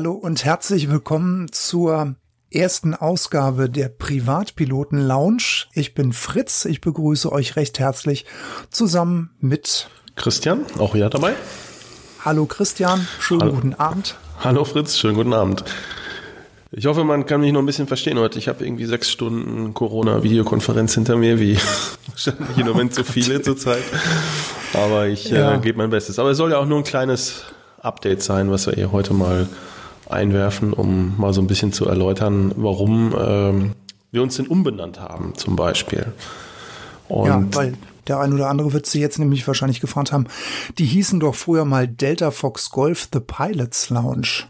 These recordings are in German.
Hallo und herzlich willkommen zur ersten Ausgabe der Privatpiloten Lounge. Ich bin Fritz, ich begrüße euch recht herzlich zusammen mit Christian, auch hier dabei. Hallo Christian, schönen Hallo. guten Abend. Hallo Fritz, schönen guten Abend. Ich hoffe, man kann mich noch ein bisschen verstehen heute. Ich habe irgendwie sechs Stunden Corona-Videokonferenz hinter mir, wie wahrscheinlich im Moment so viele zurzeit. Aber ich Ja. äh, gebe mein Bestes. Aber es soll ja auch nur ein kleines Update sein, was wir hier heute mal einwerfen, um mal so ein bisschen zu erläutern, warum ähm, wir uns denn umbenannt haben, zum Beispiel. Und ja, weil der ein oder andere wird sie jetzt nämlich wahrscheinlich gefragt haben, die hießen doch früher mal Delta Fox Golf The Pilots Lounge.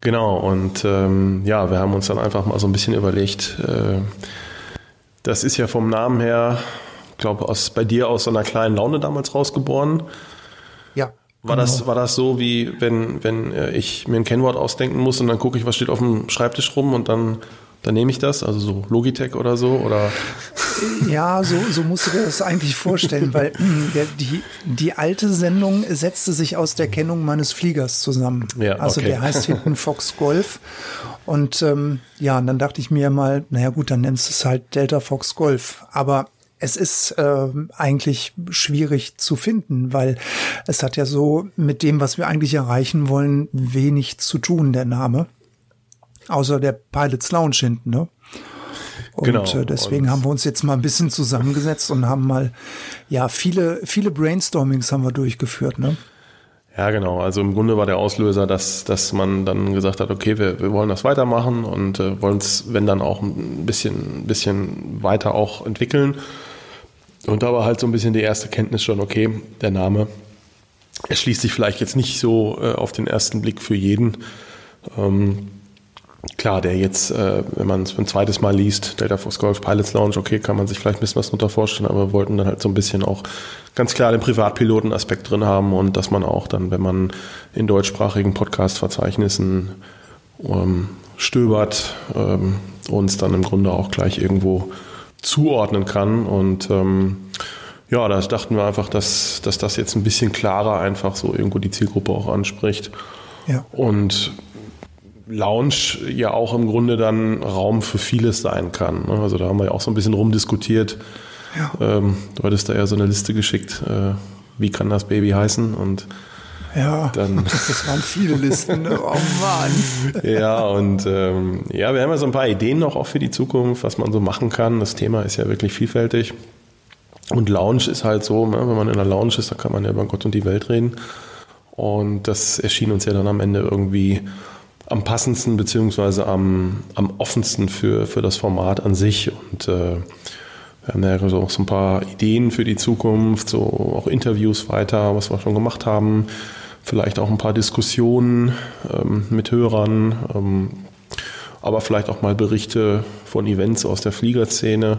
Genau, und ähm, ja, wir haben uns dann einfach mal so ein bisschen überlegt, äh, das ist ja vom Namen her, ich glaube, aus, bei dir aus so einer kleinen Laune damals rausgeboren. Ja. War, das, war das so, wie wenn, wenn äh, ich mir ein Kennwort ausdenken muss und dann gucke ich, was steht auf dem Schreibtisch rum und dann, dann nehme ich das, also so Logitech oder so? Oder Ja, so, so musst du dir das eigentlich vorstellen, weil der, die, die alte Sendung setzte sich aus der Kennung meines Fliegers zusammen. Ja, also okay. der heißt hinten Fox Golf. Und ähm, ja, und dann dachte ich mir mal, naja gut, dann nennst du es halt Delta Fox Golf. Aber es ist ähm, eigentlich schwierig zu finden, weil es hat ja so mit dem, was wir eigentlich erreichen wollen, wenig zu tun, der Name. Außer der Pilots Lounge hinten, ne? Und Genau, äh, deswegen und- haben wir uns jetzt mal ein bisschen zusammengesetzt und haben mal, ja, viele, viele Brainstormings haben wir durchgeführt, ne? Ja, genau. Also im Grunde war der Auslöser, dass, dass man dann gesagt hat, okay, wir, wir wollen das weitermachen und äh, wollen es, wenn dann auch ein bisschen, bisschen weiter auch entwickeln. Und da war halt so ein bisschen die erste Kenntnis schon, okay, der Name erschließt sich vielleicht jetzt nicht so äh, auf den ersten Blick für jeden. Ähm, klar, der jetzt, äh, wenn man es ein zweites Mal liest, Delta Force Golf Pilots Lounge, okay, kann man sich vielleicht ein bisschen was darunter vorstellen, aber wir wollten dann halt so ein bisschen auch ganz klar den Privatpiloten-Aspekt drin haben und dass man auch dann, wenn man in deutschsprachigen Podcast-Verzeichnissen ähm, stöbert, ähm, uns dann im Grunde auch gleich irgendwo zuordnen kann und ähm, ja, da dachten wir einfach, dass, dass das jetzt ein bisschen klarer einfach so irgendwo die Zielgruppe auch anspricht. Ja. Und Lounge ja auch im Grunde dann Raum für vieles sein kann. ne? Also da haben wir ja auch so ein bisschen rumdiskutiert. Ja. Ähm, du hattest da ja so eine Liste geschickt, äh, wie kann das Baby heißen? Und Ja, Dann- das waren viele Listen. ne? Oh Mann. ja, und ähm, ja, wir haben ja so ein paar Ideen noch auch für die Zukunft, was man so machen kann. Das Thema ist ja wirklich vielfältig. Und Lounge ist halt so, ne, wenn man in der Lounge ist, da kann man ja über Gott und die Welt reden. Und das erschien uns ja dann am Ende irgendwie am passendsten beziehungsweise am, am offensten für, für das Format an sich. Und äh, wir haben ja so auch so ein paar Ideen für die Zukunft, so auch Interviews weiter, was wir schon gemacht haben. Vielleicht auch ein paar Diskussionen ähm, mit Hörern, ähm, aber vielleicht auch mal Berichte von Events aus der Fliegerszene.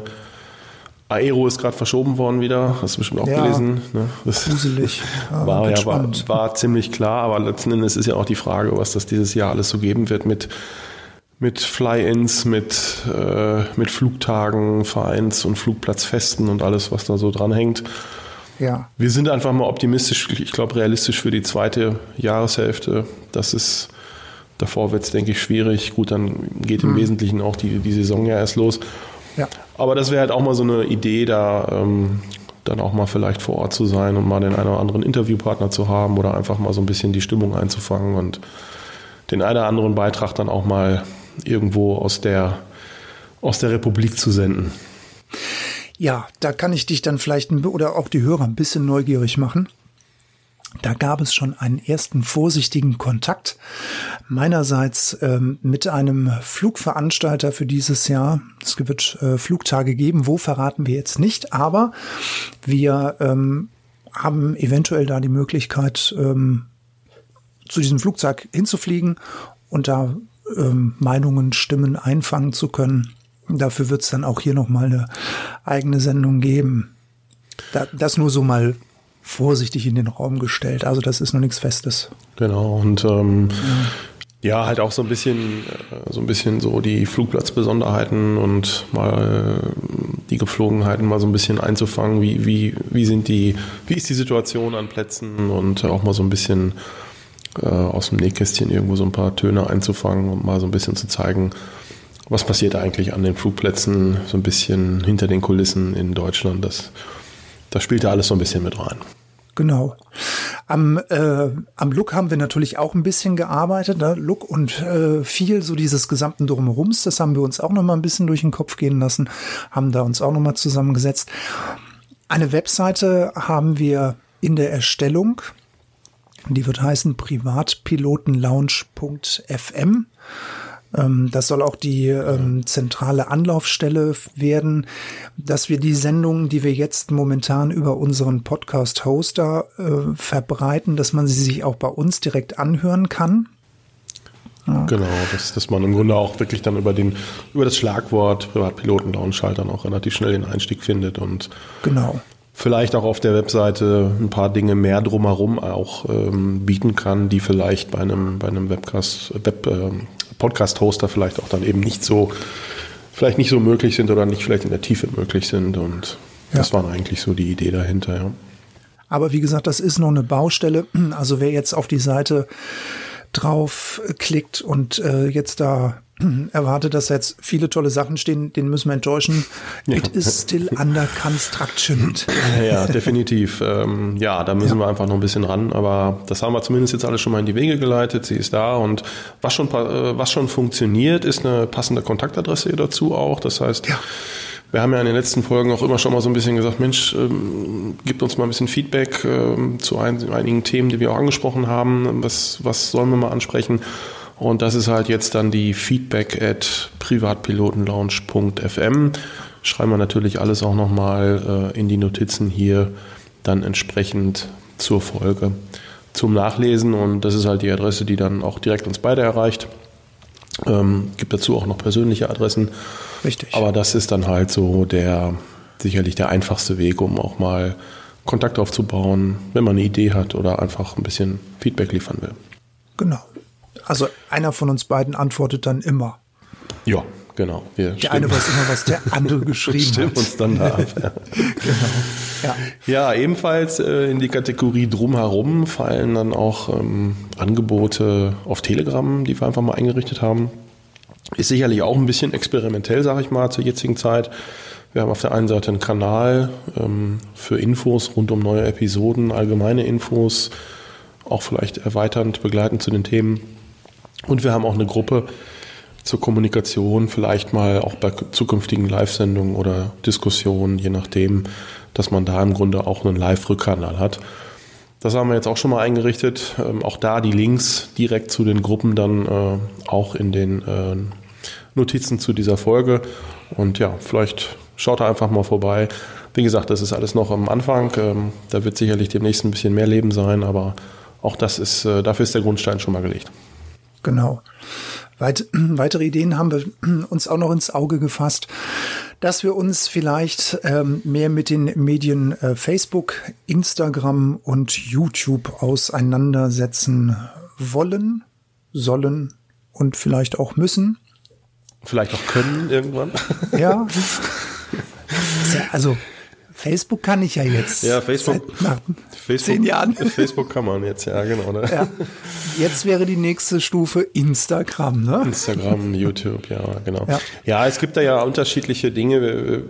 Aero ist gerade verschoben worden wieder, hast du bestimmt auch Ja. gelesen. Ne? Das Gruselig. Ja, war, ja, war, war ziemlich klar, aber letzten Endes ist ja auch die Frage, was das dieses Jahr alles so geben wird mit, mit Fly-Ins, mit, äh, mit Flugtagen, Vereins- und Flugplatzfesten und alles, was da so dranhängt. Ja, Wir sind einfach mal optimistisch, ich glaube realistisch für die zweite Jahreshälfte. Das ist, davor wird es, denke ich, schwierig. Gut, dann geht im Wesentlichen auch die, die Saison ja erst los. Ja. Aber das wäre halt auch mal so eine Idee, da ähm, dann auch mal vielleicht vor Ort zu sein und mal den einen oder anderen Interviewpartner zu haben oder einfach mal so ein bisschen die Stimmung einzufangen und den einen oder anderen Beitrag dann auch mal irgendwo aus der, aus der Republik zu senden. Ja, da kann ich dich dann vielleicht ein, oder auch die Hörer ein bisschen neugierig machen. Da gab es schon einen ersten vorsichtigen Kontakt meinerseits ähm, mit einem Flugveranstalter für dieses Jahr. Es wird äh, Flugtage geben, wo verraten wir jetzt nicht, aber wir ähm, haben eventuell da die Möglichkeit, ähm, zu diesem Flugzeug hinzufliegen und da ähm, Meinungen, Stimmen einfangen zu können. Dafür wird es dann auch hier nochmal eine eigene Sendung geben. Da, das nur so mal vorsichtig in den Raum gestellt. Also das ist noch nichts Festes. Genau, und ähm, ja, halt auch so ein bisschen, äh, so ein bisschen so die Flugplatzbesonderheiten und mal äh, die Geflogenheiten mal so ein bisschen einzufangen. Wie, wie, wie sind die, wie ist die Situation an Plätzen und auch mal so ein bisschen äh, aus dem Nähkästchen irgendwo so ein paar Töne einzufangen und mal so ein bisschen zu zeigen, was passiert eigentlich an den Flugplätzen, so ein bisschen hinter den Kulissen in Deutschland. Das, das spielt da alles so ein bisschen mit rein. Genau. Am, äh, am Look haben wir natürlich auch ein bisschen gearbeitet. Ne? Look und äh, viel so dieses gesamten Drumherums, das haben wir uns auch noch mal ein bisschen durch den Kopf gehen lassen, haben da uns auch noch mal zusammengesetzt. Eine Webseite haben wir in der Erstellung. Die wird heißen privatpilotenlounge.fm. Ähm, das soll auch die ähm, zentrale Anlaufstelle werden, dass wir die Sendungen, die wir jetzt momentan über unseren Podcast-Hoster äh, verbreiten, dass man sie sich auch bei uns direkt anhören kann. Ja. Genau, dass, dass man im Grunde auch wirklich dann über den über das Schlagwort Privatpiloten Lounge halt dann auch relativ schnell den Einstieg findet und genau vielleicht auch auf der Webseite ein paar Dinge mehr drumherum auch ähm, bieten kann, die vielleicht bei einem bei einem Webcast Web äh, Podcast-Hoster vielleicht auch dann eben nicht so, vielleicht nicht so möglich sind oder nicht vielleicht in der Tiefe möglich sind. Und ja. das war eigentlich so die Idee dahinter, ja. Aber wie gesagt, das ist noch eine Baustelle. Also wer jetzt auf die Seite drauf klickt und äh, jetzt da erwartet, dass jetzt viele tolle Sachen stehen, den müssen wir enttäuschen. Ja. It is still under construction. Ja, definitiv. Ähm, ja, da müssen ja. wir einfach noch ein bisschen ran, aber das haben wir zumindest jetzt alles schon mal in die Wege geleitet. Sie ist da und was schon, äh, was schon funktioniert, ist eine passende Kontaktadresse dazu auch. Das heißt, ja. Wir haben ja in den letzten Folgen auch immer schon mal so ein bisschen gesagt, Mensch, ähm, gibt uns mal ein bisschen Feedback ähm, zu ein, einigen Themen, die wir auch angesprochen haben. Was, was sollen wir mal ansprechen? Und das ist halt jetzt dann die feedback at privatpilotenlaunch.fm. Schreiben wir natürlich alles auch nochmal äh, in die Notizen hier dann entsprechend zur Folge zum Nachlesen. Und das ist halt die Adresse, die dann auch direkt uns beide erreicht. Ähm, gibt dazu auch noch persönliche Adressen. Richtig. Aber das ist dann halt so der sicherlich der einfachste Weg, um auch mal Kontakt aufzubauen, wenn man eine Idee hat oder einfach ein bisschen Feedback liefern will. Genau. Also einer von uns beiden antwortet dann immer. Ja, genau. Wir der eine weiß immer, was der andere geschrieben hat. uns dann da ab. Ja. genau. Ja. ja, ebenfalls äh, in die Kategorie drumherum fallen dann auch ähm, Angebote auf Telegram, die wir einfach mal eingerichtet haben. Ist sicherlich auch ein bisschen experimentell, sage ich mal, zur jetzigen Zeit. Wir haben auf der einen Seite einen Kanal ähm, für Infos rund um neue Episoden, allgemeine Infos, auch vielleicht erweiternd, begleitend zu den Themen. Und wir haben auch eine Gruppe zur Kommunikation, vielleicht mal auch bei zukünftigen Live-Sendungen oder Diskussionen, je nachdem, dass man da im Grunde auch einen Live-Rückkanal hat. Das haben wir jetzt auch schon mal eingerichtet. Ähm, auch da die Links direkt zu den Gruppen dann äh, auch in den äh, Notizen zu dieser Folge. Und ja, vielleicht schaut da einfach mal vorbei. Wie gesagt, das ist alles noch am Anfang. Ähm, da wird sicherlich demnächst ein bisschen mehr Leben sein, aber auch das ist, äh, dafür ist der Grundstein schon mal gelegt. Genau. Weit, weitere Ideen haben wir uns auch noch ins Auge gefasst, dass wir uns vielleicht ähm, mehr mit den Medien äh, Facebook, Instagram und YouTube auseinandersetzen wollen, sollen und vielleicht auch müssen. Vielleicht auch können irgendwann. Ja. also Facebook kann ich ja jetzt. Ja, Facebook. Seit Facebook, zehn Jahren. Facebook kann man jetzt, ja, genau. Ne? Ja. Jetzt wäre die nächste Stufe Instagram, ne? Instagram, YouTube, ja, genau. Ja. ja. es gibt da ja unterschiedliche Dinge. Wir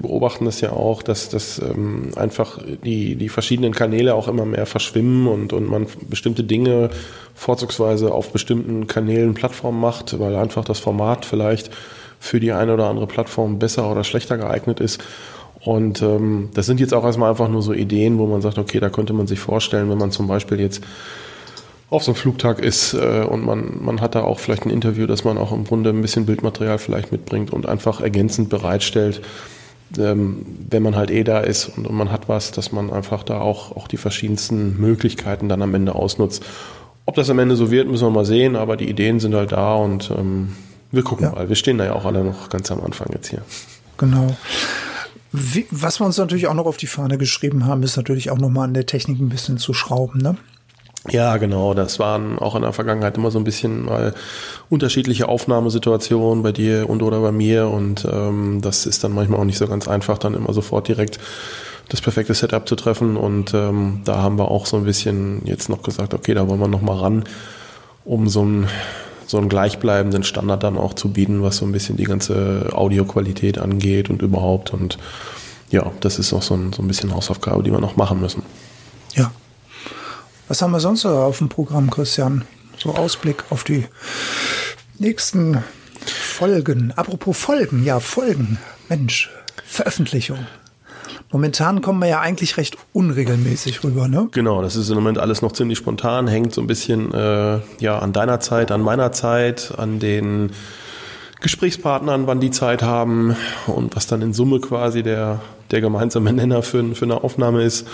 beobachten das ja auch, dass, dass ähm, einfach die, die verschiedenen Kanäle auch immer mehr verschwimmen und, und man bestimmte Dinge vorzugsweise auf bestimmten Kanälen, Plattformen macht, weil einfach das Format vielleicht für die eine oder andere Plattform besser oder schlechter geeignet ist. Und ähm, das sind jetzt auch erstmal einfach nur so Ideen, wo man sagt, okay, da könnte man sich vorstellen, wenn man zum Beispiel jetzt auf so einem Flugtag ist äh, und man, man hat da auch vielleicht ein Interview, dass man auch im Grunde ein bisschen Bildmaterial vielleicht mitbringt und einfach ergänzend bereitstellt, ähm, wenn man halt eh da ist und, und man hat was, dass man einfach da auch, auch die verschiedensten Möglichkeiten dann am Ende ausnutzt. Ob das am Ende so wird, müssen wir mal sehen, aber die Ideen sind halt da und ähm, wir gucken ja. mal. Wir stehen da ja auch alle noch ganz am Anfang jetzt hier. Genau. Wie, was wir uns natürlich auch noch auf die Fahne geschrieben haben, ist natürlich auch nochmal an der Technik ein bisschen zu schrauben, ne? Ja, genau. Das waren auch in der Vergangenheit immer so ein bisschen mal unterschiedliche Aufnahmesituationen bei dir und oder bei mir. Und ähm, das ist dann manchmal auch nicht so ganz einfach, dann immer sofort direkt das perfekte Setup zu treffen. Und ähm, da haben wir auch so ein bisschen jetzt noch gesagt, okay, da wollen wir noch mal ran, um so einen, so einen gleichbleibenden Standard dann auch zu bieten, was so ein bisschen die ganze Audioqualität angeht und überhaupt. Und ja, das ist auch so ein, so ein bisschen Hausaufgabe, die wir noch machen müssen. Ja. Was haben wir sonst auf dem Programm, Christian? So Ausblick auf die nächsten Folgen. Apropos Folgen, ja, Folgen. Mensch, Veröffentlichung. Momentan kommen wir ja eigentlich recht unregelmäßig rüber, ne? Genau, das ist im Moment alles noch ziemlich spontan, hängt so ein bisschen äh, ja an deiner Zeit, an meiner Zeit, an den Gesprächspartnern, wann die Zeit haben und was dann in Summe quasi der, der gemeinsame Nenner für, für eine Aufnahme ist.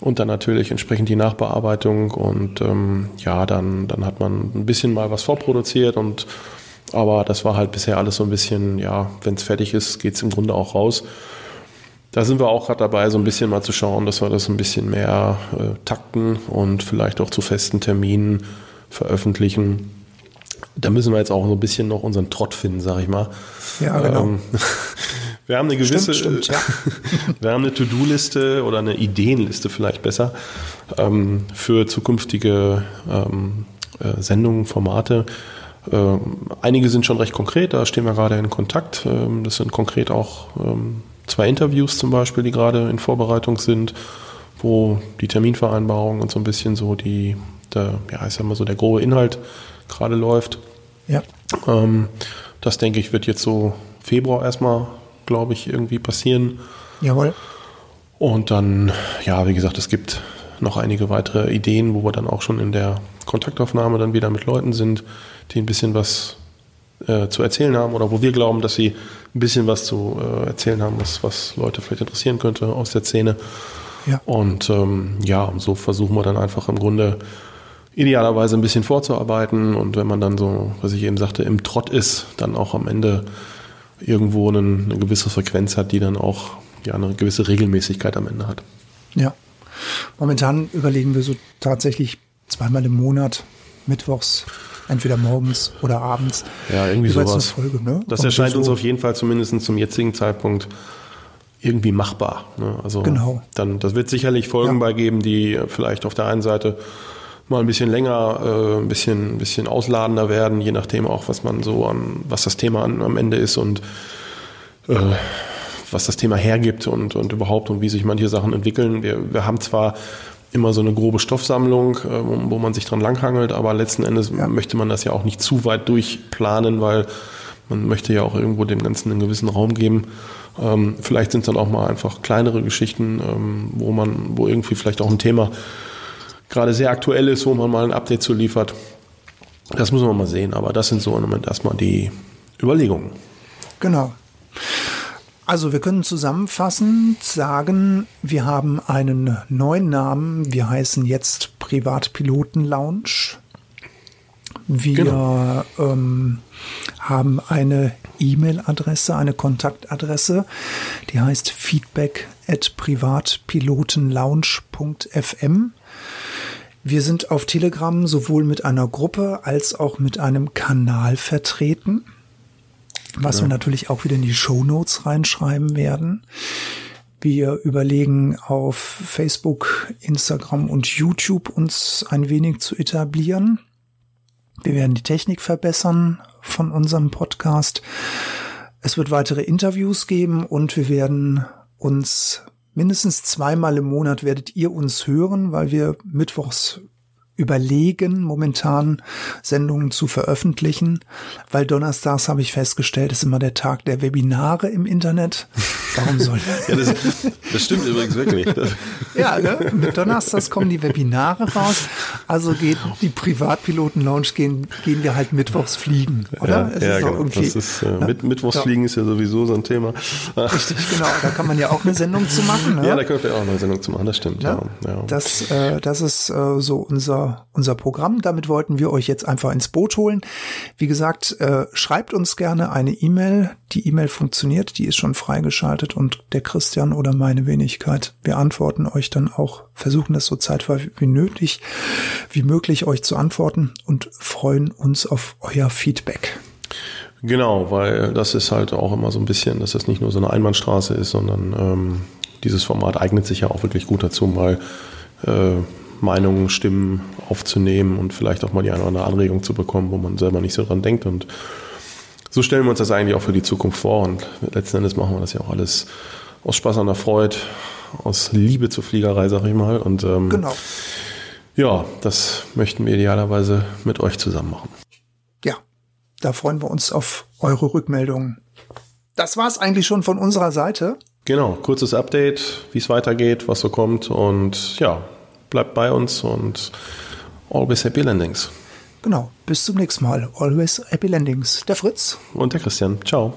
Und dann natürlich entsprechend die Nachbearbeitung und ähm, ja, dann, dann hat man ein bisschen mal was vorproduziert und aber das war halt bisher alles so ein bisschen, ja, wenn es fertig ist, geht es im Grunde auch raus. Da sind wir auch gerade dabei, so ein bisschen mal zu schauen, dass wir das ein bisschen mehr äh, takten und vielleicht auch zu festen Terminen veröffentlichen. Da müssen wir jetzt auch so ein bisschen noch unseren Trott finden, sag ich mal. Ja, genau. Ähm, wir haben eine gewisse, stimmt, stimmt, ja. wir haben eine To-Do-Liste oder eine Ideenliste vielleicht besser ähm, für zukünftige ähm, äh, Sendungen, Formate. Ähm, einige sind schon recht konkret, da stehen wir gerade in Kontakt. Ähm, das sind konkret auch ähm, zwei Interviews zum Beispiel, die gerade in Vorbereitung sind, wo die Terminvereinbarung und so ein bisschen so die, der, ja, ich sag mal so der grobe Inhalt gerade läuft. Ja. Ähm, das denke ich wird jetzt so Februar erstmal, glaube ich, irgendwie passieren. Jawohl. Und dann, ja, wie gesagt, es gibt noch einige weitere Ideen, wo wir dann auch schon in der Kontaktaufnahme dann wieder mit Leuten sind, die ein bisschen was äh, zu erzählen haben oder wo wir glauben, dass sie ein bisschen was zu äh, erzählen haben, was, was Leute vielleicht interessieren könnte aus der Szene. Ja. Und ähm, ja, und so versuchen wir dann einfach im Grunde idealerweise ein bisschen vorzuarbeiten und wenn man dann so, was ich eben sagte, im Trott ist, dann auch am Ende irgendwo eine, eine gewisse Frequenz hat, die dann auch ja, eine gewisse Regelmäßigkeit am Ende hat. Ja. Momentan überlegen wir so tatsächlich zweimal im Monat, mittwochs entweder morgens oder abends. Ja, irgendwie sowas. Folge, ne? Das erscheint so uns auf jeden Fall zumindest zum jetzigen Zeitpunkt irgendwie machbar. Ne? Also genau. dann, das wird sicherlich Folgen ja. bei geben, die vielleicht auf der einen Seite mal ein bisschen länger, äh, ein bisschen, ein bisschen ausladender werden, je nachdem auch, was man so an, was das Thema an, am Ende ist und äh, was das Thema hergibt und, und überhaupt und wie sich manche Sachen entwickeln. Wir, wir haben zwar immer so eine grobe Stoffsammlung, äh, wo, man sich dran langhangelt, aber letzten Endes ja. möchte man das ja auch nicht zu weit durchplanen, weil man möchte ja auch irgendwo dem Ganzen einen gewissen Raum geben. Ähm, vielleicht sind es dann auch mal einfach kleinere Geschichten, ähm, wo man, wo irgendwie vielleicht auch ein Thema gerade sehr aktuell ist, wo man mal ein Update zu liefert. Das muss man mal sehen, aber das sind so im Moment erstmal die Überlegungen. Genau. Also wir können zusammenfassend sagen, wir haben einen neuen Namen. Wir heißen jetzt Privatpiloten Lounge. Wir genau. ähm, haben eine E-Mail-Adresse, eine Kontaktadresse, die heißt feedback at privatpilotenlounge.fm. Wir sind auf Telegram sowohl mit einer Gruppe als auch mit einem Kanal vertreten was ja. wir natürlich auch wieder in die Show Notes reinschreiben werden. Wir überlegen auf Facebook, Instagram und YouTube uns ein wenig zu etablieren. Wir werden die Technik verbessern von unserem Podcast. Es wird weitere Interviews geben und wir werden uns mindestens zweimal im Monat werdet ihr uns hören, weil wir mittwochs überlegen, momentan Sendungen zu veröffentlichen, weil donnerstags habe ich festgestellt, ist immer der Tag der Webinare im Internet. Warum soll ja, das? das stimmt übrigens wirklich. ja, ne? mit donnerstags kommen die Webinare raus. Also geht die Privatpiloten-Lounge gehen, gehen wir halt mittwochs fliegen, oder? Ja, ja genau. das ist, äh, mit, mittwochs fliegen ist ja sowieso so ein Thema. Richtig, genau. Da kann man ja auch eine Sendung zu machen. Ne? Ja, da können wir auch eine Sendung zu machen, das stimmt. Ja? ja. Das, äh, das ist äh, so unser unser, Programm. Damit wollten wir euch jetzt einfach ins Boot holen. Wie gesagt, äh, schreibt uns gerne eine E-Mail. Die E-Mail funktioniert, die ist schon freigeschaltet und der Christian oder meine Wenigkeit, wir antworten euch dann auch, versuchen das so zeitweise wie nötig, wie möglich euch zu antworten und freuen uns auf euer Feedback. Genau, weil das ist halt auch immer so ein bisschen, dass das nicht nur so eine Einbahnstraße ist, sondern ähm, dieses Format eignet sich ja auch wirklich gut dazu, mal äh, Meinungen, Stimmen aufzunehmen und vielleicht auch mal die eine oder andere Anregung zu bekommen, wo man selber nicht so dran denkt. Und so stellen wir uns das eigentlich auch für die Zukunft vor. Und letzten Endes machen wir das ja auch alles aus Spaß an der Freude, aus Liebe zur Fliegerei, sag ich mal. Und ähm, Genau. ja, das möchten wir idealerweise mit euch zusammen machen. Ja, da freuen wir uns auf eure Rückmeldungen. Das war's eigentlich schon von unserer Seite. Genau, kurzes Update, wie es weitergeht, was so kommt. Und ja, bleibt bei uns und always happy landings. Genau. Bis zum nächsten Mal. Always Happy Landings. Der Fritz. Und der Christian. Ciao.